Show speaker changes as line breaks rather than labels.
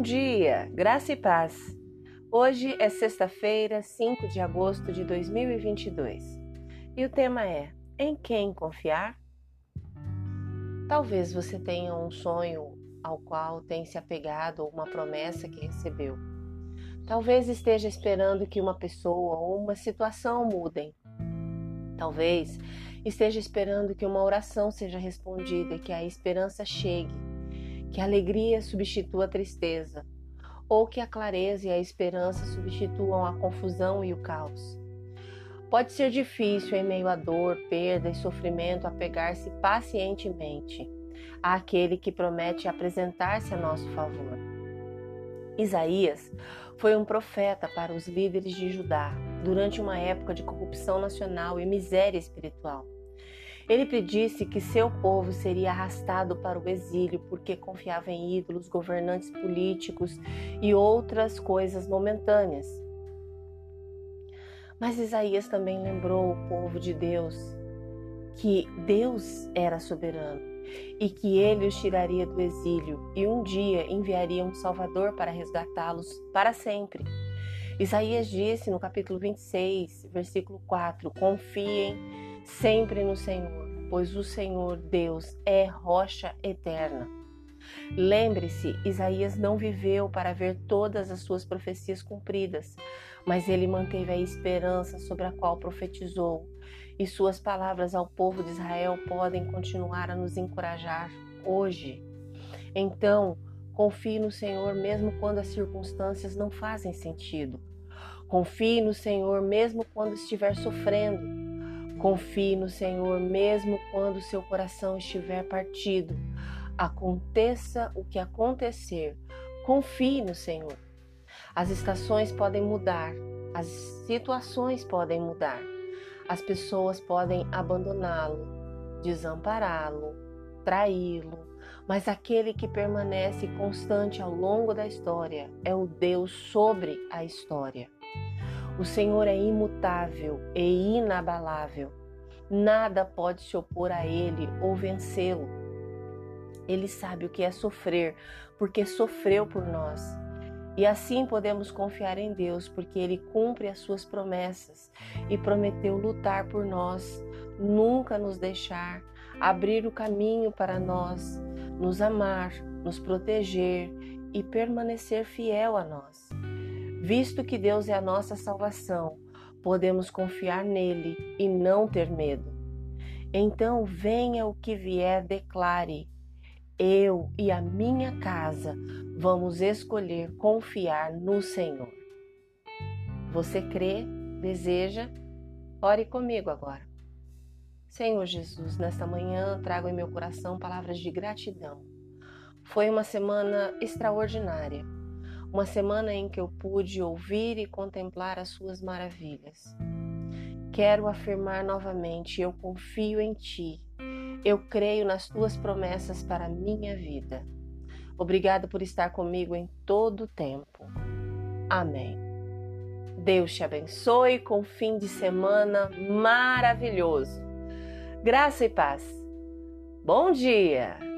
dia, graça e paz. Hoje é sexta-feira, 5 de agosto de 2022 e o tema é: Em quem confiar? Talvez você tenha um sonho ao qual tem se apegado ou uma promessa que recebeu. Talvez esteja esperando que uma pessoa ou uma situação mudem. Talvez esteja esperando que uma oração seja respondida, que a esperança chegue que a alegria substitua a tristeza, ou que a clareza e a esperança substituam a confusão e o caos. Pode ser difícil, em meio à dor, perda e sofrimento, apegar-se pacientemente àquele que promete apresentar-se a nosso favor. Isaías foi um profeta para os líderes de Judá durante uma época de corrupção nacional e miséria espiritual. Ele predisse que seu povo seria arrastado para o exílio porque confiava em ídolos, governantes políticos e outras coisas momentâneas. Mas Isaías também lembrou o povo de Deus que Deus era soberano e que ele os tiraria do exílio e um dia enviaria um Salvador para resgatá-los para sempre. Isaías disse no capítulo 26, versículo 4: Confiem sempre no Senhor, pois o Senhor Deus é rocha eterna. Lembre-se, Isaías não viveu para ver todas as suas profecias cumpridas, mas ele manteve a esperança sobre a qual profetizou, e suas palavras ao povo de Israel podem continuar a nos encorajar hoje. Então, confie no Senhor mesmo quando as circunstâncias não fazem sentido. Confie no Senhor mesmo quando estiver sofrendo. Confie no Senhor mesmo quando seu coração estiver partido. Aconteça o que acontecer, confie no Senhor. As estações podem mudar, as situações podem mudar, as pessoas podem abandoná-lo, desampará-lo, traí-lo, mas aquele que permanece constante ao longo da história é o Deus sobre a história. O Senhor é imutável e inabalável. Nada pode se opor a Ele ou vencê-lo. Ele sabe o que é sofrer, porque sofreu por nós. E assim podemos confiar em Deus, porque Ele cumpre as suas promessas e prometeu lutar por nós, nunca nos deixar, abrir o caminho para nós, nos amar, nos proteger e permanecer fiel a nós. Visto que Deus é a nossa salvação, podemos confiar nele e não ter medo. Então, venha o que vier, declare: Eu e a minha casa vamos escolher confiar no Senhor. Você crê, deseja? Ore comigo agora. Senhor Jesus, nesta manhã trago em meu coração palavras de gratidão. Foi uma semana extraordinária uma semana em que eu pude ouvir e contemplar as suas maravilhas. Quero afirmar novamente: eu confio em ti. Eu creio nas tuas promessas para a minha vida. Obrigado por estar comigo em todo o tempo. Amém. Deus te abençoe com um fim de semana maravilhoso. Graça e paz. Bom dia!